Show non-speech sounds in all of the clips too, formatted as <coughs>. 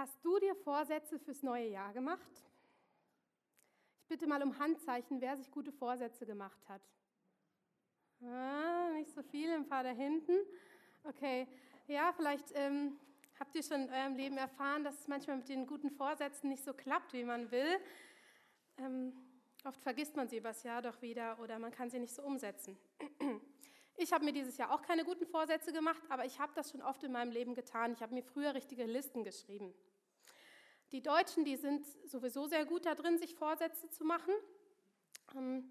Hast du dir Vorsätze fürs neue Jahr gemacht? Ich bitte mal um Handzeichen, wer sich gute Vorsätze gemacht hat. Ah, nicht so viel, ein paar da hinten. Okay, ja, vielleicht ähm, habt ihr schon in eurem Leben erfahren, dass es manchmal mit den guten Vorsätzen nicht so klappt, wie man will. Ähm, oft vergisst man sie übers Jahr doch wieder oder man kann sie nicht so umsetzen. Ich habe mir dieses Jahr auch keine guten Vorsätze gemacht, aber ich habe das schon oft in meinem Leben getan. Ich habe mir früher richtige Listen geschrieben. Die Deutschen, die sind sowieso sehr gut da drin, sich Vorsätze zu machen. Ähm,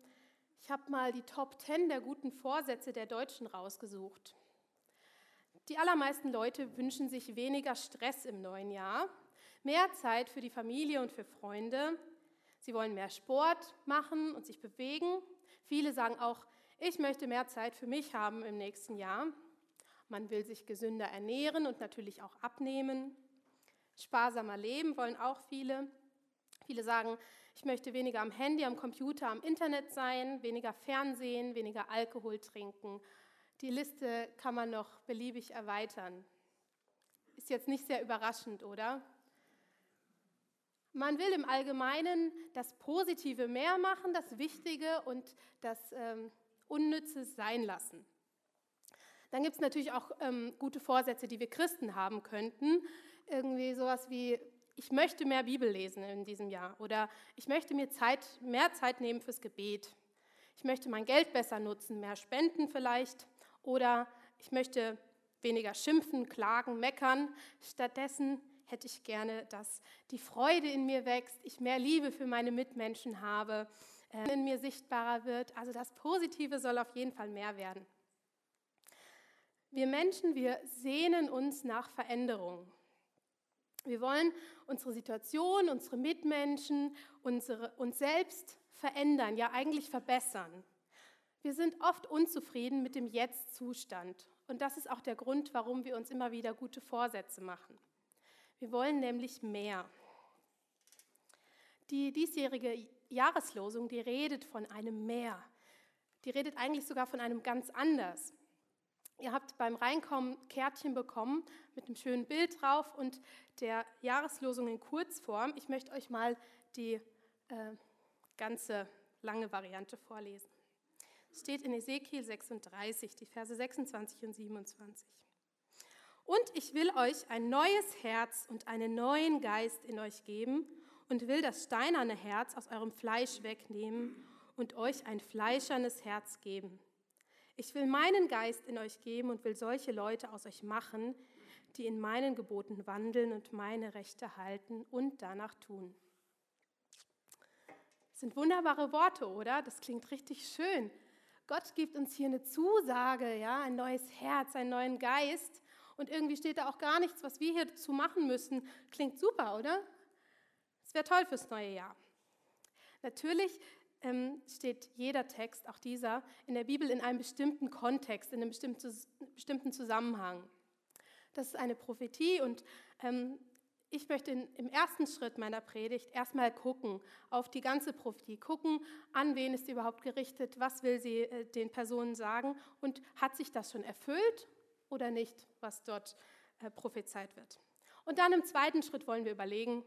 ich habe mal die Top 10 der guten Vorsätze der Deutschen rausgesucht. Die allermeisten Leute wünschen sich weniger Stress im neuen Jahr, mehr Zeit für die Familie und für Freunde. Sie wollen mehr Sport machen und sich bewegen. Viele sagen auch, ich möchte mehr Zeit für mich haben im nächsten Jahr. Man will sich gesünder ernähren und natürlich auch abnehmen. Sparsamer leben wollen auch viele. Viele sagen, ich möchte weniger am Handy, am Computer, am Internet sein, weniger Fernsehen, weniger Alkohol trinken. Die Liste kann man noch beliebig erweitern. Ist jetzt nicht sehr überraschend, oder? Man will im Allgemeinen das Positive mehr machen, das Wichtige und das ähm, Unnützes sein lassen. Dann gibt es natürlich auch ähm, gute Vorsätze, die wir Christen haben könnten. Irgendwie sowas wie, ich möchte mehr Bibel lesen in diesem Jahr oder ich möchte mir Zeit, mehr Zeit nehmen fürs Gebet. Ich möchte mein Geld besser nutzen, mehr spenden vielleicht oder ich möchte weniger schimpfen, klagen, meckern. Stattdessen hätte ich gerne, dass die Freude in mir wächst, ich mehr Liebe für meine Mitmenschen habe, äh, in mir sichtbarer wird. Also das Positive soll auf jeden Fall mehr werden. Wir Menschen, wir sehnen uns nach Veränderung. Wir wollen unsere Situation, unsere Mitmenschen, unsere, uns selbst verändern, ja eigentlich verbessern. Wir sind oft unzufrieden mit dem Jetzt-Zustand. Und das ist auch der Grund, warum wir uns immer wieder gute Vorsätze machen. Wir wollen nämlich mehr. Die diesjährige Jahreslosung, die redet von einem Meer. Die redet eigentlich sogar von einem ganz anders. Ihr habt beim Reinkommen Kärtchen bekommen mit einem schönen Bild drauf und der Jahreslosung in Kurzform. Ich möchte euch mal die äh, ganze lange Variante vorlesen. Es steht in Ezekiel 36, die Verse 26 und 27. Und ich will euch ein neues Herz und einen neuen Geist in euch geben und will das steinerne Herz aus eurem Fleisch wegnehmen und euch ein fleischernes Herz geben. Ich will meinen Geist in euch geben und will solche Leute aus euch machen, die in meinen Geboten wandeln und meine Rechte halten und danach tun. Das sind wunderbare Worte, oder? Das klingt richtig schön. Gott gibt uns hier eine Zusage, ja, ein neues Herz, einen neuen Geist. Und irgendwie steht da auch gar nichts, was wir hier zu machen müssen. Klingt super, oder? Es wäre toll fürs neue Jahr. Natürlich ähm, steht jeder Text, auch dieser, in der Bibel in einem bestimmten Kontext, in einem bestimmten Zusammenhang. Das ist eine Prophetie und ähm, ich möchte in, im ersten Schritt meiner Predigt erstmal gucken auf die ganze Prophetie, gucken, an wen ist sie überhaupt gerichtet, was will sie äh, den Personen sagen und hat sich das schon erfüllt oder nicht, was dort äh, prophezeit wird. Und dann im zweiten Schritt wollen wir überlegen,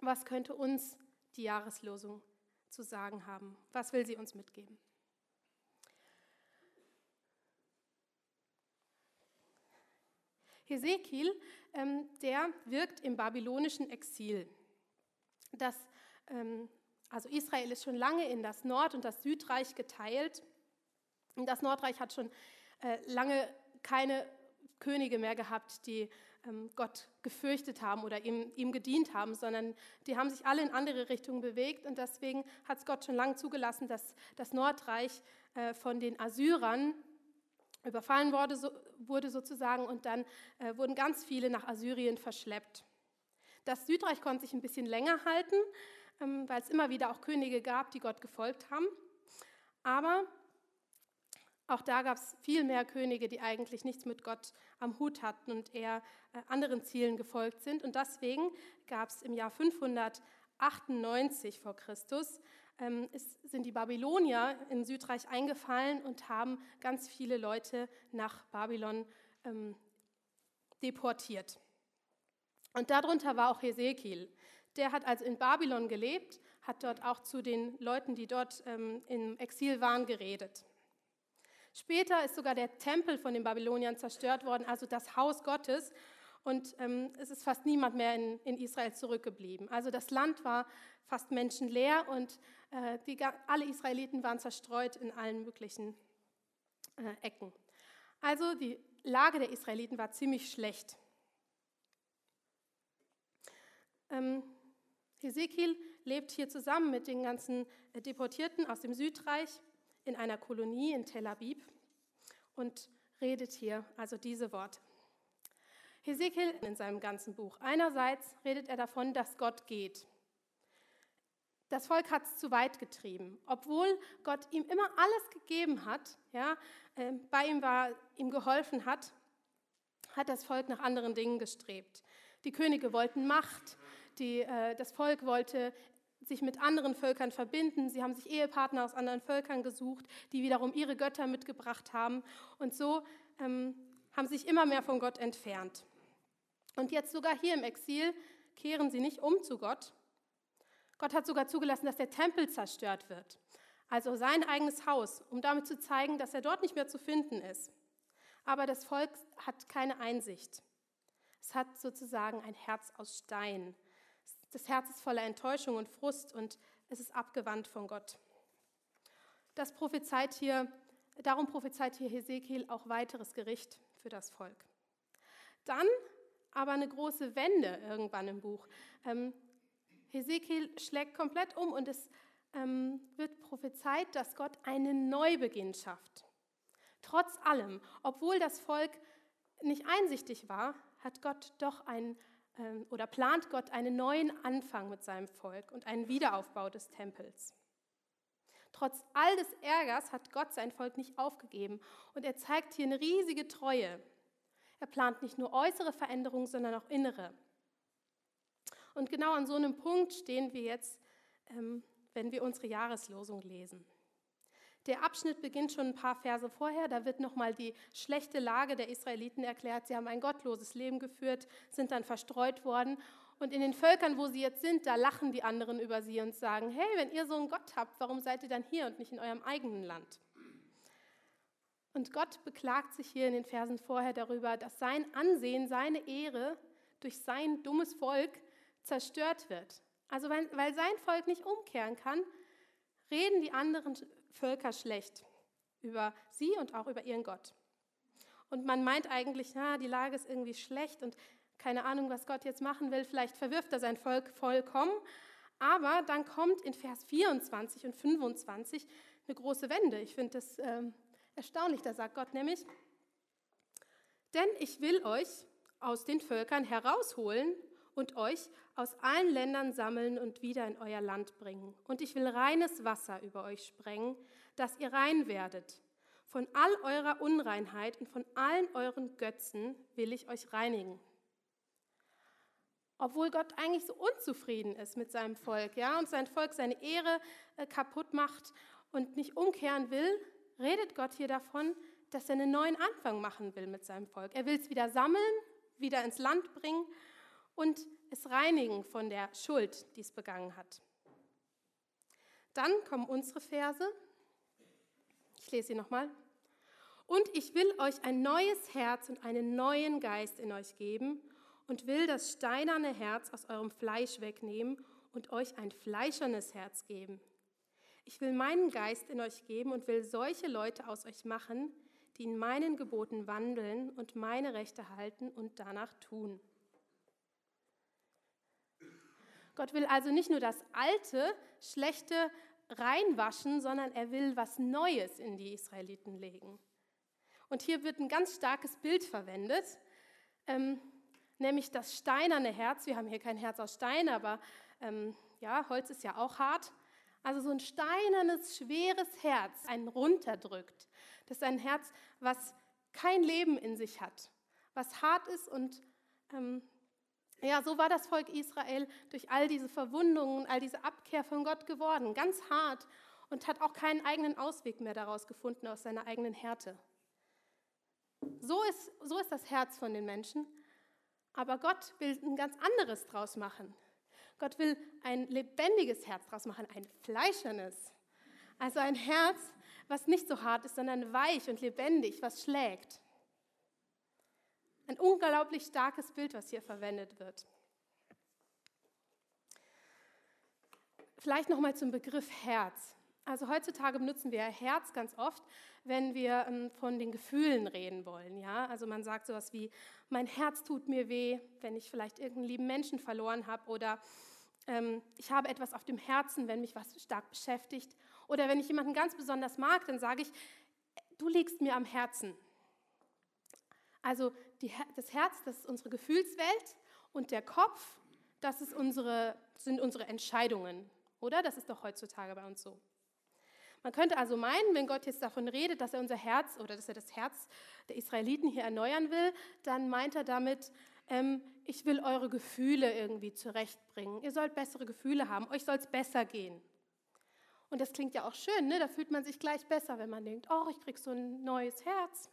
was könnte uns die Jahreslosung zu sagen haben? Was will sie uns mitgeben? Hesekiel, ähm, der wirkt im babylonischen Exil. Das, ähm, also Israel ist schon lange in das Nord- und das Südreich geteilt. Und das Nordreich hat schon äh, lange keine Könige mehr gehabt, die ähm, Gott gefürchtet haben oder ihm, ihm gedient haben, sondern die haben sich alle in andere Richtungen bewegt und deswegen hat es Gott schon lange zugelassen, dass das Nordreich äh, von den Assyrern überfallen wurde, so, wurde sozusagen und dann äh, wurden ganz viele nach Assyrien verschleppt. Das Südreich konnte sich ein bisschen länger halten, ähm, weil es immer wieder auch Könige gab, die Gott gefolgt haben. Aber auch da gab es viel mehr Könige, die eigentlich nichts mit Gott am Hut hatten und eher äh, anderen Zielen gefolgt sind. Und deswegen gab es im Jahr 598 vor Christus, ähm, sind die Babylonier in Südreich eingefallen und haben ganz viele Leute nach Babylon ähm, deportiert. Und darunter war auch Hesekiel. Der hat also in Babylon gelebt, hat dort auch zu den Leuten, die dort ähm, im Exil waren, geredet. Später ist sogar der Tempel von den Babyloniern zerstört worden, also das Haus Gottes. Und ähm, es ist fast niemand mehr in, in, Israel zurückgeblieben. Also das Land war fast menschenleer und äh, die, alle Israeliten waren zerstreut in allen möglichen äh, Ecken. Also die Lage der Israeliten war ziemlich schlecht. Ähm, Hesekiel lebt hier zusammen mit den ganzen äh, Deportierten aus dem Südreich in einer Kolonie in Tel Aviv und redet hier also diese Worte. Hesekiel in seinem ganzen Buch. Einerseits redet er davon, dass Gott geht. Das Volk hat es zu weit getrieben, obwohl Gott ihm immer alles gegeben hat, ja, äh, bei ihm war, ihm geholfen hat, hat das Volk nach anderen Dingen gestrebt. Die Könige wollten Macht, die, äh, das Volk wollte sich mit anderen Völkern verbinden. Sie haben sich Ehepartner aus anderen Völkern gesucht, die wiederum ihre Götter mitgebracht haben. Und so ähm, haben sich immer mehr von Gott entfernt. Und jetzt sogar hier im Exil kehren sie nicht um zu Gott. Gott hat sogar zugelassen, dass der Tempel zerstört wird, also sein eigenes Haus, um damit zu zeigen, dass er dort nicht mehr zu finden ist. Aber das Volk hat keine Einsicht. Es hat sozusagen ein Herz aus Stein. Das Herz ist voller Enttäuschung und Frust und es ist abgewandt von Gott. Das prophezeit hier, darum prophezeit hier Hesekiel auch weiteres Gericht für das Volk. Dann aber eine große Wende irgendwann im Buch. Ähm, Hesekiel schlägt komplett um und es ähm, wird prophezeit, dass Gott einen Neubeginn schafft. Trotz allem, obwohl das Volk nicht einsichtig war, hat Gott doch einen ähm, oder plant Gott einen neuen Anfang mit seinem Volk und einen Wiederaufbau des Tempels. Trotz all des Ärgers hat Gott sein Volk nicht aufgegeben und er zeigt hier eine riesige Treue. Er plant nicht nur äußere Veränderungen, sondern auch innere. Und genau an so einem Punkt stehen wir jetzt, ähm, wenn wir unsere Jahreslosung lesen. Der Abschnitt beginnt schon ein paar Verse vorher. Da wird nochmal die schlechte Lage der Israeliten erklärt. Sie haben ein gottloses Leben geführt, sind dann verstreut worden. Und in den Völkern, wo sie jetzt sind, da lachen die anderen über sie und sagen, hey, wenn ihr so einen Gott habt, warum seid ihr dann hier und nicht in eurem eigenen Land? Und Gott beklagt sich hier in den Versen vorher darüber, dass sein Ansehen, seine Ehre durch sein dummes Volk zerstört wird. Also weil, weil sein Volk nicht umkehren kann, reden die anderen Völker schlecht über sie und auch über ihren Gott. Und man meint eigentlich, na, die Lage ist irgendwie schlecht und keine Ahnung, was Gott jetzt machen will. Vielleicht verwirft er sein Volk vollkommen. Aber dann kommt in Vers 24 und 25 eine große Wende. Ich finde das ähm, erstaunlich. Da sagt Gott nämlich, denn ich will euch aus den Völkern herausholen und euch aus allen Ländern sammeln und wieder in euer Land bringen. Und ich will reines Wasser über euch sprengen, dass ihr rein werdet. Von all eurer Unreinheit und von allen euren Götzen will ich euch reinigen. Obwohl Gott eigentlich so unzufrieden ist mit seinem Volk, ja, und sein Volk seine Ehre äh, kaputt macht und nicht umkehren will, redet Gott hier davon, dass er einen neuen Anfang machen will mit seinem Volk. Er will es wieder sammeln, wieder ins Land bringen und es reinigen von der Schuld, die es begangen hat. Dann kommen unsere Verse. Ich lese sie nochmal. Und ich will euch ein neues Herz und einen neuen Geist in euch geben und will das steinerne Herz aus eurem Fleisch wegnehmen und euch ein fleischernes Herz geben. Ich will meinen Geist in euch geben und will solche Leute aus euch machen, die in meinen Geboten wandeln und meine Rechte halten und danach tun. Gott will also nicht nur das Alte, Schlechte reinwaschen, sondern er will was Neues in die Israeliten legen. Und hier wird ein ganz starkes Bild verwendet, ähm, nämlich das steinerne Herz. Wir haben hier kein Herz aus Stein, aber ähm, ja, Holz ist ja auch hart. Also so ein steinernes, schweres Herz, ein runterdrückt. Das ist ein Herz, was kein Leben in sich hat, was hart ist und ähm, ja, so war das Volk Israel durch all diese Verwundungen, all diese Abkehr von Gott geworden, ganz hart und hat auch keinen eigenen Ausweg mehr daraus gefunden aus seiner eigenen Härte. So ist, so ist das Herz von den Menschen. Aber Gott will ein ganz anderes draus machen. Gott will ein lebendiges Herz draus machen, ein fleischernes. Also ein Herz, was nicht so hart ist, sondern weich und lebendig, was schlägt. Ein unglaublich starkes Bild, was hier verwendet wird. Vielleicht noch mal zum Begriff Herz. Also heutzutage benutzen wir Herz ganz oft, wenn wir ähm, von den Gefühlen reden wollen. Ja? Also man sagt sowas wie, mein Herz tut mir weh, wenn ich vielleicht irgendeinen lieben Menschen verloren habe oder ähm, ich habe etwas auf dem Herzen, wenn mich was stark beschäftigt. Oder wenn ich jemanden ganz besonders mag, dann sage ich, du liegst mir am Herzen. Also die, das Herz, das ist unsere Gefühlswelt und der Kopf, das unsere, sind unsere Entscheidungen. Oder? Das ist doch heutzutage bei uns so. Man könnte also meinen, wenn Gott jetzt davon redet, dass er unser Herz oder dass er das Herz der Israeliten hier erneuern will, dann meint er damit, ähm, ich will eure Gefühle irgendwie zurechtbringen. Ihr sollt bessere Gefühle haben, euch soll es besser gehen. Und das klingt ja auch schön, ne? da fühlt man sich gleich besser, wenn man denkt, oh, ich krieg so ein neues Herz.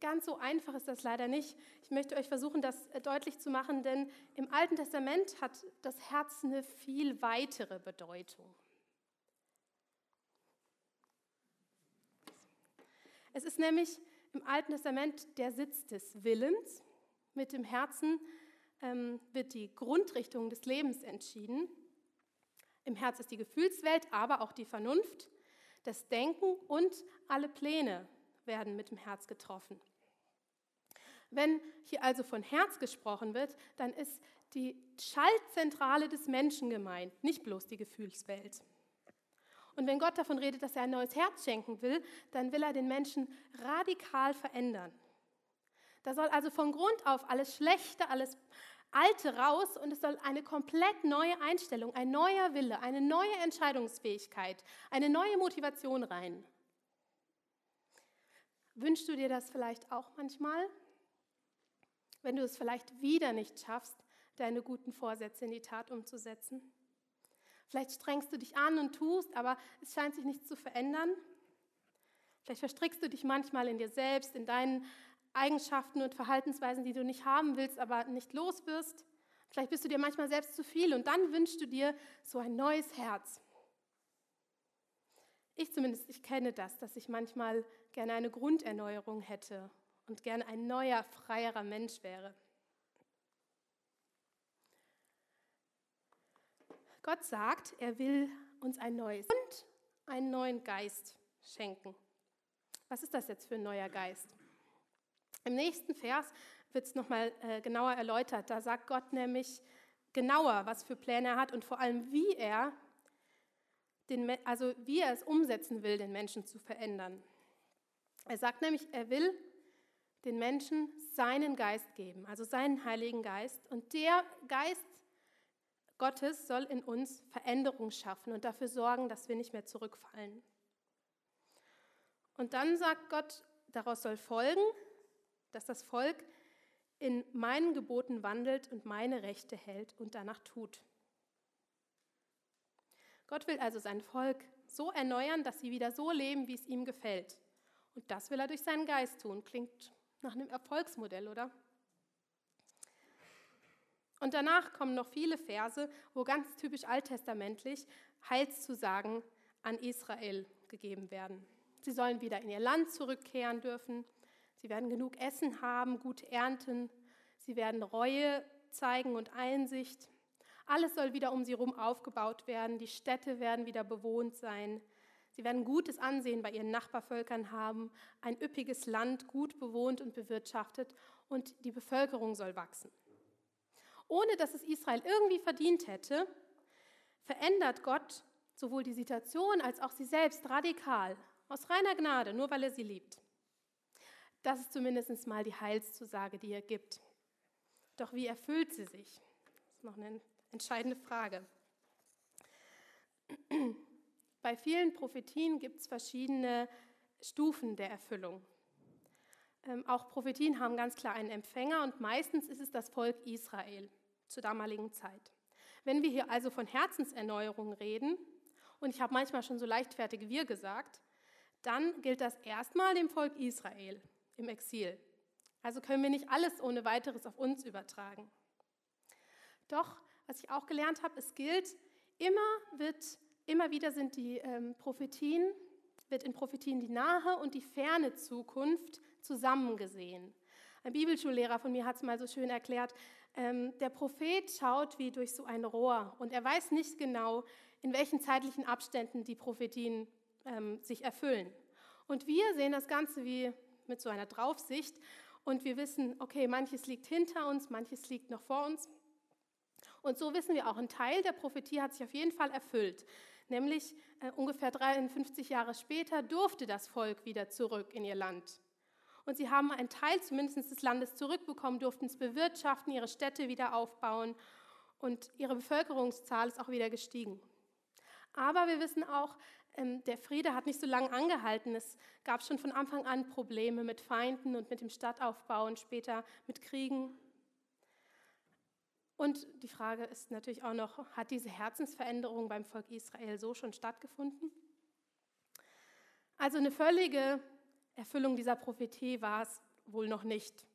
Ganz so einfach ist das leider nicht. Ich möchte euch versuchen, das deutlich zu machen, denn im Alten Testament hat das Herz eine viel weitere Bedeutung. Es ist nämlich im Alten Testament der Sitz des Willens. Mit dem Herzen ähm, wird die Grundrichtung des Lebens entschieden. Im Herz ist die Gefühlswelt, aber auch die Vernunft, das Denken und alle Pläne werden mit dem Herz getroffen. Wenn hier also von Herz gesprochen wird, dann ist die Schaltzentrale des Menschen gemeint, nicht bloß die Gefühlswelt. Und wenn Gott davon redet, dass er ein neues Herz schenken will, dann will er den Menschen radikal verändern. Da soll also von Grund auf alles Schlechte, alles Alte raus und es soll eine komplett neue Einstellung, ein neuer Wille, eine neue Entscheidungsfähigkeit, eine neue Motivation rein. Wünschst du dir das vielleicht auch manchmal? Wenn du es vielleicht wieder nicht schaffst, deine guten Vorsätze in die Tat umzusetzen? Vielleicht strengst du dich an und tust, aber es scheint sich nichts zu verändern. Vielleicht verstrickst du dich manchmal in dir selbst, in deinen Eigenschaften und Verhaltensweisen, die du nicht haben willst, aber nicht los wirst. Vielleicht bist du dir manchmal selbst zu viel und dann wünschst du dir so ein neues Herz. Ich zumindest, ich kenne das, dass ich manchmal gerne eine Grunderneuerung hätte und gerne ein neuer, freierer Mensch wäre. Gott sagt, er will uns ein neues und einen neuen Geist schenken. Was ist das jetzt für ein neuer Geist? Im nächsten Vers wird es nochmal äh, genauer erläutert. Da sagt Gott nämlich genauer, was für Pläne er hat und vor allem, wie er, den, also wie er es umsetzen will, den Menschen zu verändern. Er sagt nämlich, er will den Menschen seinen Geist geben, also seinen Heiligen Geist. Und der Geist Gottes soll in uns Veränderung schaffen und dafür sorgen, dass wir nicht mehr zurückfallen. Und dann sagt Gott, daraus soll folgen, dass das Volk in meinen Geboten wandelt und meine Rechte hält und danach tut. Gott will also sein Volk so erneuern, dass sie wieder so leben, wie es ihm gefällt. Und das will er durch seinen Geist tun. Klingt nach einem Erfolgsmodell, oder? Und danach kommen noch viele Verse, wo ganz typisch alttestamentlich Heilszusagen an Israel gegeben werden. Sie sollen wieder in ihr Land zurückkehren dürfen. Sie werden genug Essen haben, gute Ernten. Sie werden Reue zeigen und Einsicht. Alles soll wieder um sie herum aufgebaut werden. Die Städte werden wieder bewohnt sein. Sie werden gutes Ansehen bei ihren Nachbarvölkern haben, ein üppiges Land, gut bewohnt und bewirtschaftet und die Bevölkerung soll wachsen ohne dass es Israel irgendwie verdient hätte, verändert Gott sowohl die Situation als auch sie selbst radikal, aus reiner Gnade, nur weil er sie liebt. Das ist zumindest mal die Heilszusage, die er gibt. Doch wie erfüllt sie sich? Das ist noch eine entscheidende Frage. Bei vielen Prophetien gibt es verschiedene Stufen der Erfüllung. Ähm, auch Prophetien haben ganz klar einen Empfänger und meistens ist es das Volk Israel zur damaligen Zeit. Wenn wir hier also von Herzenserneuerung reden, und ich habe manchmal schon so leichtfertig wir gesagt, dann gilt das erstmal dem Volk Israel im Exil. Also können wir nicht alles ohne weiteres auf uns übertragen. Doch, was ich auch gelernt habe, es gilt, immer wird, immer wieder sind die ähm, Prophetien, wird in Prophetien die nahe und die ferne Zukunft zusammengesehen. Ein Bibelschullehrer von mir hat es mal so schön erklärt, ähm, der Prophet schaut wie durch so ein Rohr und er weiß nicht genau, in welchen zeitlichen Abständen die Prophetien ähm, sich erfüllen. Und wir sehen das Ganze wie mit so einer Draufsicht und wir wissen, okay, manches liegt hinter uns, manches liegt noch vor uns. Und so wissen wir auch, ein Teil der Prophetie hat sich auf jeden Fall erfüllt. Nämlich äh, ungefähr 53 Jahre später durfte das Volk wieder zurück in ihr Land. Und sie haben einen Teil zumindest des Landes zurückbekommen, durften es bewirtschaften, ihre Städte wieder aufbauen und ihre Bevölkerungszahl ist auch wieder gestiegen. Aber wir wissen auch, ähm, der Friede hat nicht so lange angehalten. Es gab schon von Anfang an Probleme mit Feinden und mit dem Stadtaufbau und später mit Kriegen. Und die Frage ist natürlich auch noch, hat diese Herzensveränderung beim Volk Israel so schon stattgefunden? Also eine völlige Erfüllung dieser Prophetie war es wohl noch nicht.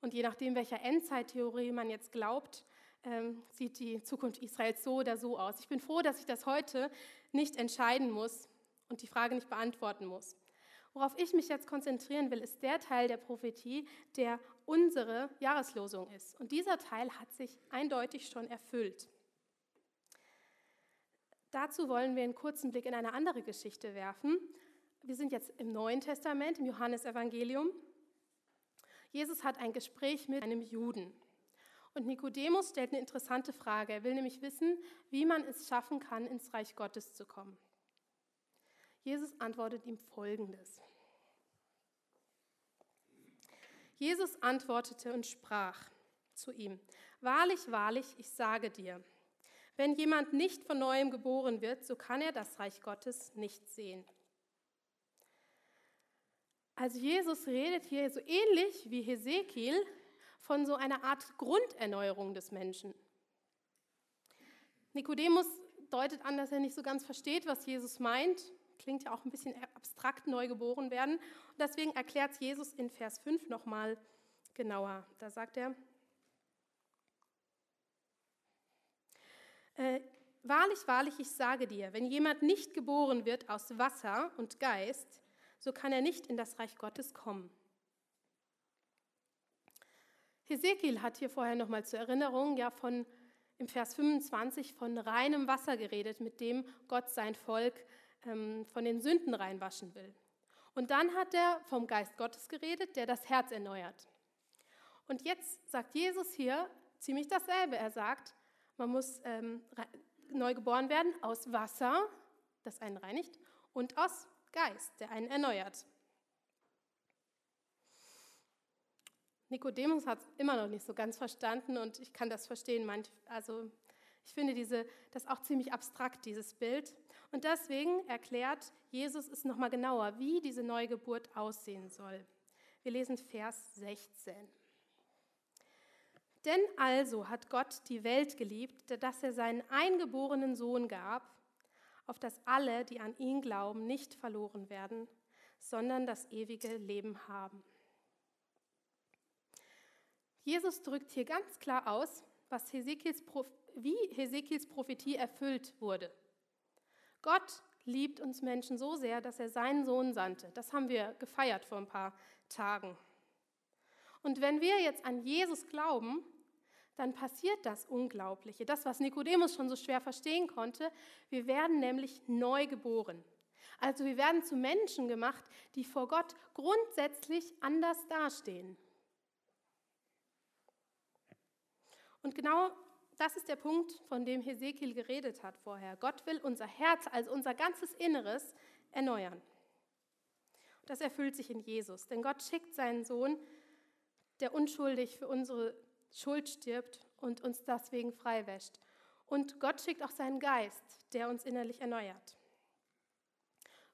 Und je nachdem, welcher Endzeittheorie man jetzt glaubt, ähm, sieht die Zukunft Israels so oder so aus. Ich bin froh, dass ich das heute nicht entscheiden muss und die Frage nicht beantworten muss. Worauf ich mich jetzt konzentrieren will, ist der Teil der Prophetie, der unsere Jahreslosung ist. Und dieser Teil hat sich eindeutig schon erfüllt. Dazu wollen wir einen kurzen Blick in eine andere Geschichte werfen. Wir sind jetzt im Neuen Testament, im Johannesevangelium. Jesus hat ein Gespräch mit einem Juden. Und Nikodemus stellt eine interessante Frage. Er will nämlich wissen, wie man es schaffen kann, ins Reich Gottes zu kommen. Jesus antwortet ihm Folgendes. Jesus antwortete und sprach zu ihm, Wahrlich, wahrlich, ich sage dir, wenn jemand nicht von neuem geboren wird, so kann er das Reich Gottes nicht sehen. Also Jesus redet hier so ähnlich wie Hesekiel von so einer Art Grunderneuerung des Menschen. Nikodemus deutet an, dass er nicht so ganz versteht, was Jesus meint. Klingt ja auch ein bisschen abstrakt, neu geboren werden. Und deswegen erklärt Jesus in Vers 5 nochmal genauer. Da sagt er, äh, Wahrlich, wahrlich, ich sage dir, wenn jemand nicht geboren wird aus Wasser und Geist, so kann er nicht in das Reich Gottes kommen. Hesekiel hat hier vorher nochmal zur Erinnerung ja von im Vers 25 von reinem Wasser geredet, mit dem Gott sein Volk ähm, von den Sünden reinwaschen will. Und dann hat er vom Geist Gottes geredet, der das Herz erneuert. Und jetzt sagt Jesus hier ziemlich dasselbe. Er sagt, man muss ähm, neu geboren werden aus Wasser, das einen reinigt, und aus Geist, der einen erneuert. Nikodemus hat es immer noch nicht so ganz verstanden und ich kann das verstehen. Also ich finde diese, das auch ziemlich abstrakt, dieses Bild. Und deswegen erklärt Jesus es nochmal genauer, wie diese Neugeburt aussehen soll. Wir lesen Vers 16. Denn also hat Gott die Welt geliebt, dass er seinen eingeborenen Sohn gab, auf dass alle, die an ihn glauben, nicht verloren werden, sondern das ewige Leben haben. Jesus drückt hier ganz klar aus, was Hesekiels, wie Hesekiels Prophetie erfüllt wurde. Gott liebt uns Menschen so sehr, dass er seinen Sohn sandte. Das haben wir gefeiert vor ein paar Tagen. Und wenn wir jetzt an Jesus glauben, dann passiert das Unglaubliche, das, was Nikodemus schon so schwer verstehen konnte. Wir werden nämlich neu geboren. Also wir werden zu Menschen gemacht, die vor Gott grundsätzlich anders dastehen. Und genau das ist der Punkt, von dem Hesekiel geredet hat vorher. Gott will unser Herz, also unser ganzes Inneres, erneuern. Das erfüllt sich in Jesus, denn Gott schickt seinen Sohn, der unschuldig für unsere Schuld stirbt und uns deswegen freiwäscht. Und Gott schickt auch seinen Geist, der uns innerlich erneuert.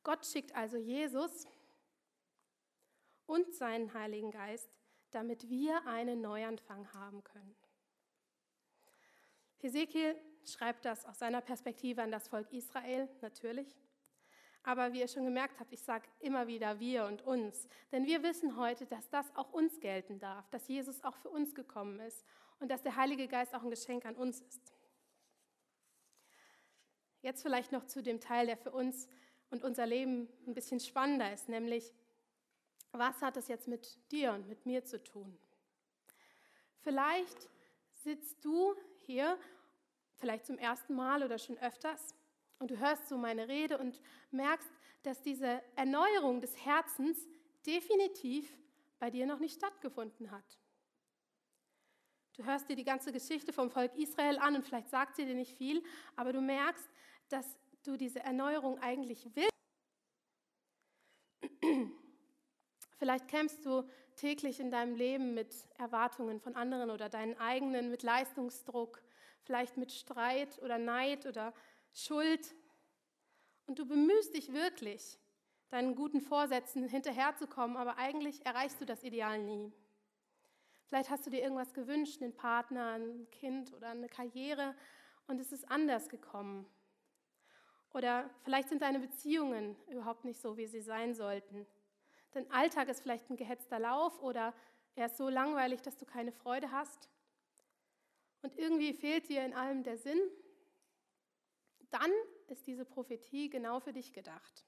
Gott schickt also Jesus und seinen Heiligen Geist, damit wir einen Neuanfang haben können. Hesekiel schreibt das aus seiner Perspektive an das Volk Israel, natürlich. Aber wie ihr schon gemerkt habt, ich sage immer wieder wir und uns. Denn wir wissen heute, dass das auch uns gelten darf, dass Jesus auch für uns gekommen ist und dass der Heilige Geist auch ein Geschenk an uns ist. Jetzt vielleicht noch zu dem Teil, der für uns und unser Leben ein bisschen spannender ist, nämlich, was hat es jetzt mit dir und mit mir zu tun? Vielleicht sitzt du hier, vielleicht zum ersten Mal oder schon öfters, und du hörst so meine Rede und merkst, dass diese Erneuerung des Herzens definitiv bei dir noch nicht stattgefunden hat. Du hörst dir die ganze Geschichte vom Volk Israel an und vielleicht sagt sie dir nicht viel, aber du merkst, dass du diese Erneuerung eigentlich willst. Vielleicht kämpfst du täglich in deinem Leben mit Erwartungen von anderen oder deinen eigenen, mit Leistungsdruck, vielleicht mit Streit oder Neid oder Schuld. Und du bemühst dich wirklich, deinen guten Vorsätzen hinterherzukommen, aber eigentlich erreichst du das Ideal nie. Vielleicht hast du dir irgendwas gewünscht, einen Partner, ein Kind oder eine Karriere und es ist anders gekommen. Oder vielleicht sind deine Beziehungen überhaupt nicht so, wie sie sein sollten. Dein Alltag ist vielleicht ein gehetzter Lauf oder er ist so langweilig, dass du keine Freude hast. Und irgendwie fehlt dir in allem der Sinn. Dann ist diese Prophetie genau für dich gedacht.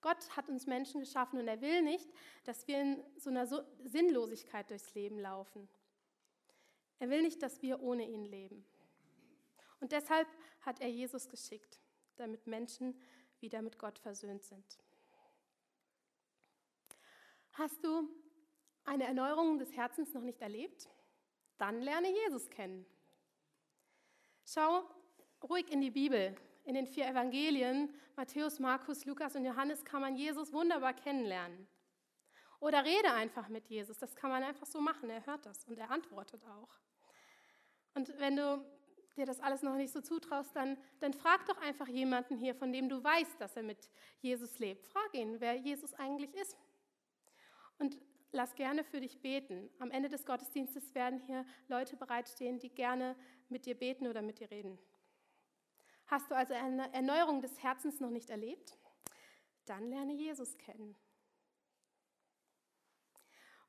Gott hat uns Menschen geschaffen und er will nicht, dass wir in so einer Sinnlosigkeit durchs Leben laufen. Er will nicht, dass wir ohne ihn leben. Und deshalb hat er Jesus geschickt, damit Menschen wieder mit Gott versöhnt sind. Hast du eine Erneuerung des Herzens noch nicht erlebt? Dann lerne Jesus kennen. Schau ruhig in die Bibel. In den vier Evangelien, Matthäus, Markus, Lukas und Johannes, kann man Jesus wunderbar kennenlernen. Oder rede einfach mit Jesus. Das kann man einfach so machen. Er hört das und er antwortet auch. Und wenn du dir das alles noch nicht so zutraust, dann, dann frag doch einfach jemanden hier, von dem du weißt, dass er mit Jesus lebt. Frag ihn, wer Jesus eigentlich ist. Und lass gerne für dich beten. Am Ende des Gottesdienstes werden hier Leute bereitstehen, die gerne mit dir beten oder mit dir reden. Hast du also eine Erneuerung des Herzens noch nicht erlebt? Dann lerne Jesus kennen.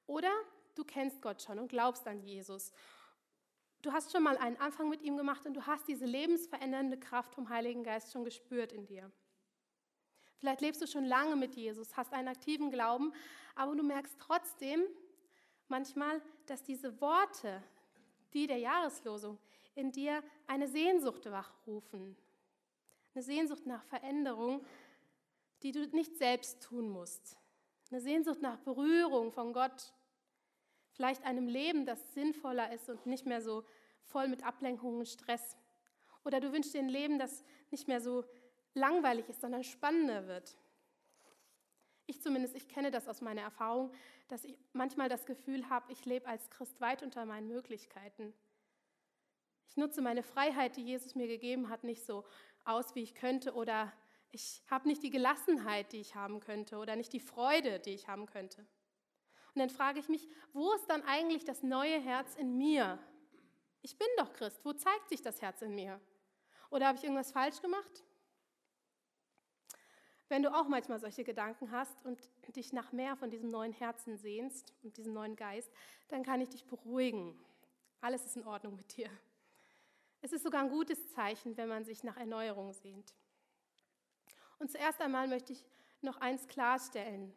Oder du kennst Gott schon und glaubst an Jesus Du hast schon mal einen Anfang mit ihm gemacht und du hast diese lebensverändernde Kraft vom Heiligen Geist schon gespürt in dir. Vielleicht lebst du schon lange mit Jesus, hast einen aktiven Glauben, aber du merkst trotzdem manchmal, dass diese Worte, die der Jahreslosung, in dir eine Sehnsucht wachrufen. Eine Sehnsucht nach Veränderung, die du nicht selbst tun musst. Eine Sehnsucht nach Berührung von Gott, vielleicht einem Leben, das sinnvoller ist und nicht mehr so voll mit Ablenkungen und Stress. Oder du wünschst dir ein Leben, das nicht mehr so langweilig ist, sondern spannender wird. Ich zumindest, ich kenne das aus meiner Erfahrung, dass ich manchmal das Gefühl habe, ich lebe als Christ weit unter meinen Möglichkeiten. Ich nutze meine Freiheit, die Jesus mir gegeben hat, nicht so aus, wie ich könnte oder ich habe nicht die Gelassenheit, die ich haben könnte oder nicht die Freude, die ich haben könnte. Und dann frage ich mich, wo ist dann eigentlich das neue Herz in mir? Ich bin doch Christ, wo zeigt sich das Herz in mir? Oder habe ich irgendwas falsch gemacht? Wenn du auch manchmal solche Gedanken hast und dich nach mehr von diesem neuen Herzen sehnst und diesem neuen Geist, dann kann ich dich beruhigen. Alles ist in Ordnung mit dir. Es ist sogar ein gutes Zeichen, wenn man sich nach Erneuerung sehnt. Und zuerst einmal möchte ich noch eins klarstellen.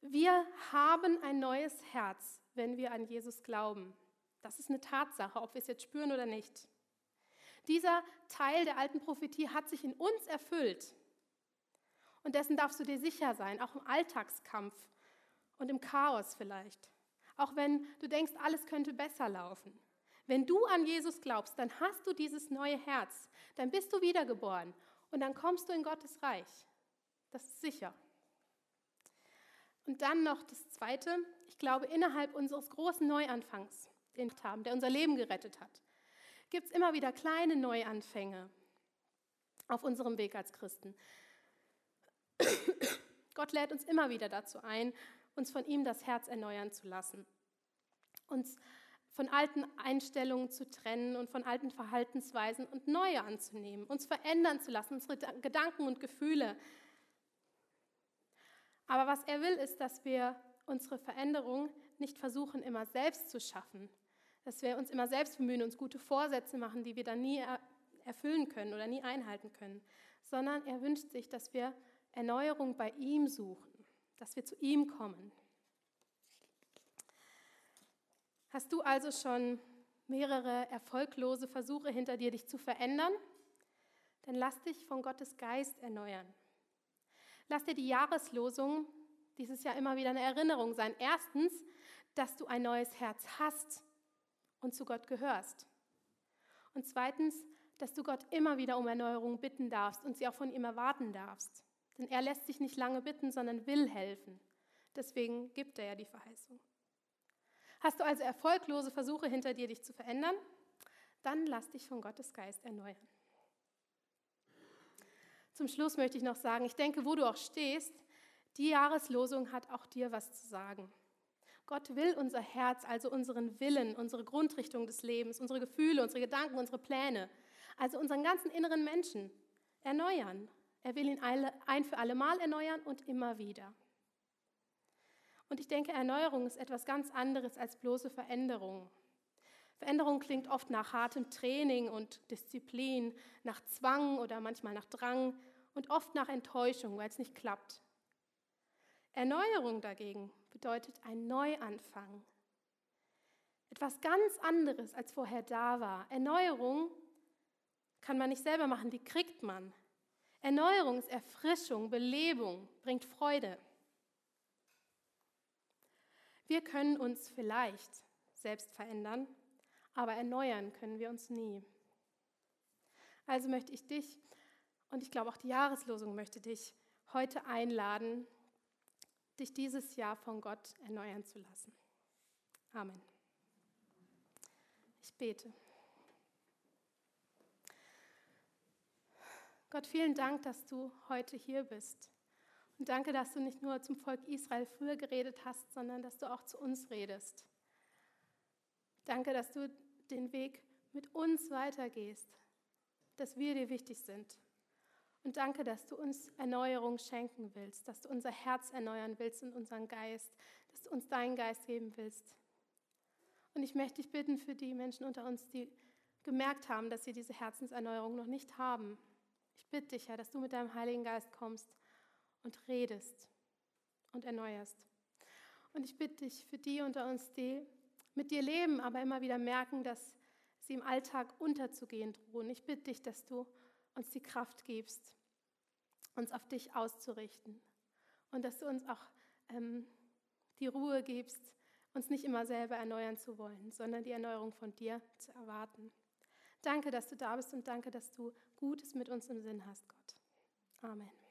Wir haben ein neues Herz, wenn wir an Jesus glauben. Das ist eine Tatsache, ob wir es jetzt spüren oder nicht. Dieser Teil der alten Prophetie hat sich in uns erfüllt. Und dessen darfst du dir sicher sein, auch im Alltagskampf und im Chaos vielleicht. Auch wenn du denkst, alles könnte besser laufen. Wenn du an Jesus glaubst, dann hast du dieses neue Herz. Dann bist du wiedergeboren und dann kommst du in Gottes Reich. Das ist sicher. Und dann noch das Zweite, ich glaube, innerhalb unseres großen Neuanfangs, den wir haben, der unser Leben gerettet hat, gibt es immer wieder kleine Neuanfänge auf unserem Weg als Christen. <coughs> Gott lädt uns immer wieder dazu ein, uns von ihm das Herz erneuern zu lassen. Uns von alten Einstellungen zu trennen und von alten Verhaltensweisen und neue anzunehmen, uns verändern zu lassen, unsere Gedanken und Gefühle. Aber was er will, ist, dass wir unsere Veränderung nicht versuchen, immer selbst zu schaffen, dass wir uns immer selbst bemühen, uns gute Vorsätze machen, die wir dann nie erfüllen können oder nie einhalten können, sondern er wünscht sich, dass wir Erneuerung bei ihm suchen, dass wir zu ihm kommen. Hast du also schon mehrere erfolglose Versuche hinter dir, dich zu verändern? Dann lass dich von Gottes Geist erneuern. Lass dir die Jahreslosung dieses Jahr immer wieder eine Erinnerung sein. Erstens, dass du ein neues Herz hast und zu Gott gehörst. Und zweitens, dass du Gott immer wieder um Erneuerung bitten darfst und sie auch von ihm erwarten darfst. Denn er lässt sich nicht lange bitten, sondern will helfen. Deswegen gibt er ja die Verheißung. Hast du also erfolglose Versuche hinter dir, dich zu verändern? Dann lass dich von Gottes Geist erneuern. Zum Schluss möchte ich noch sagen, ich denke, wo du auch stehst, die Jahreslosung hat auch dir was zu sagen. Gott will unser Herz, also unseren Willen, unsere Grundrichtung des Lebens, unsere Gefühle, unsere Gedanken, unsere Pläne, also unseren ganzen inneren Menschen erneuern. Er will ihn ein für alle Mal erneuern und immer wieder. Und ich denke, Erneuerung ist etwas ganz anderes als bloße Veränderung. Veränderung klingt oft nach hartem Training und Disziplin, nach Zwang oder manchmal nach Drang und oft nach Enttäuschung, weil es nicht klappt. Erneuerung dagegen bedeutet ein Neuanfang. Etwas ganz anderes, als vorher da war. Erneuerung kann man nicht selber machen, die kriegt man. Erneuerung ist Erfrischung, Belebung, bringt Freude. Wir können uns vielleicht selbst verändern, aber erneuern können wir uns nie. Also möchte ich dich und ich glaube auch die Jahreslosung möchte dich heute einladen, dich dieses Jahr von Gott erneuern zu lassen. Amen. Ich bete. Gott, vielen Dank, dass du heute hier bist. Und danke, dass du nicht nur zum Volk Israel früher geredet hast, sondern dass du auch zu uns redest. Danke, dass du den Weg mit uns weitergehst, dass wir dir wichtig sind. Und danke, dass du uns Erneuerung schenken willst, dass du unser Herz erneuern willst und unseren Geist, dass du uns deinen Geist geben willst. Und ich möchte dich bitten für die Menschen unter uns, die gemerkt haben, dass sie diese Herzenserneuerung noch nicht haben. Ich bitte dich, Herr, dass du mit deinem Heiligen Geist kommst und redest und erneuerst. Und ich bitte dich für die unter uns, die mit dir leben, aber immer wieder merken, dass sie im Alltag unterzugehen drohen. Ich bitte dich, dass du uns die Kraft gibst, uns auf dich auszurichten und dass du uns auch ähm, die Ruhe gibst, uns nicht immer selber erneuern zu wollen, sondern die Erneuerung von dir zu erwarten. Danke, dass du da bist und danke, dass du Gutes mit uns im Sinn hast, Gott. Amen.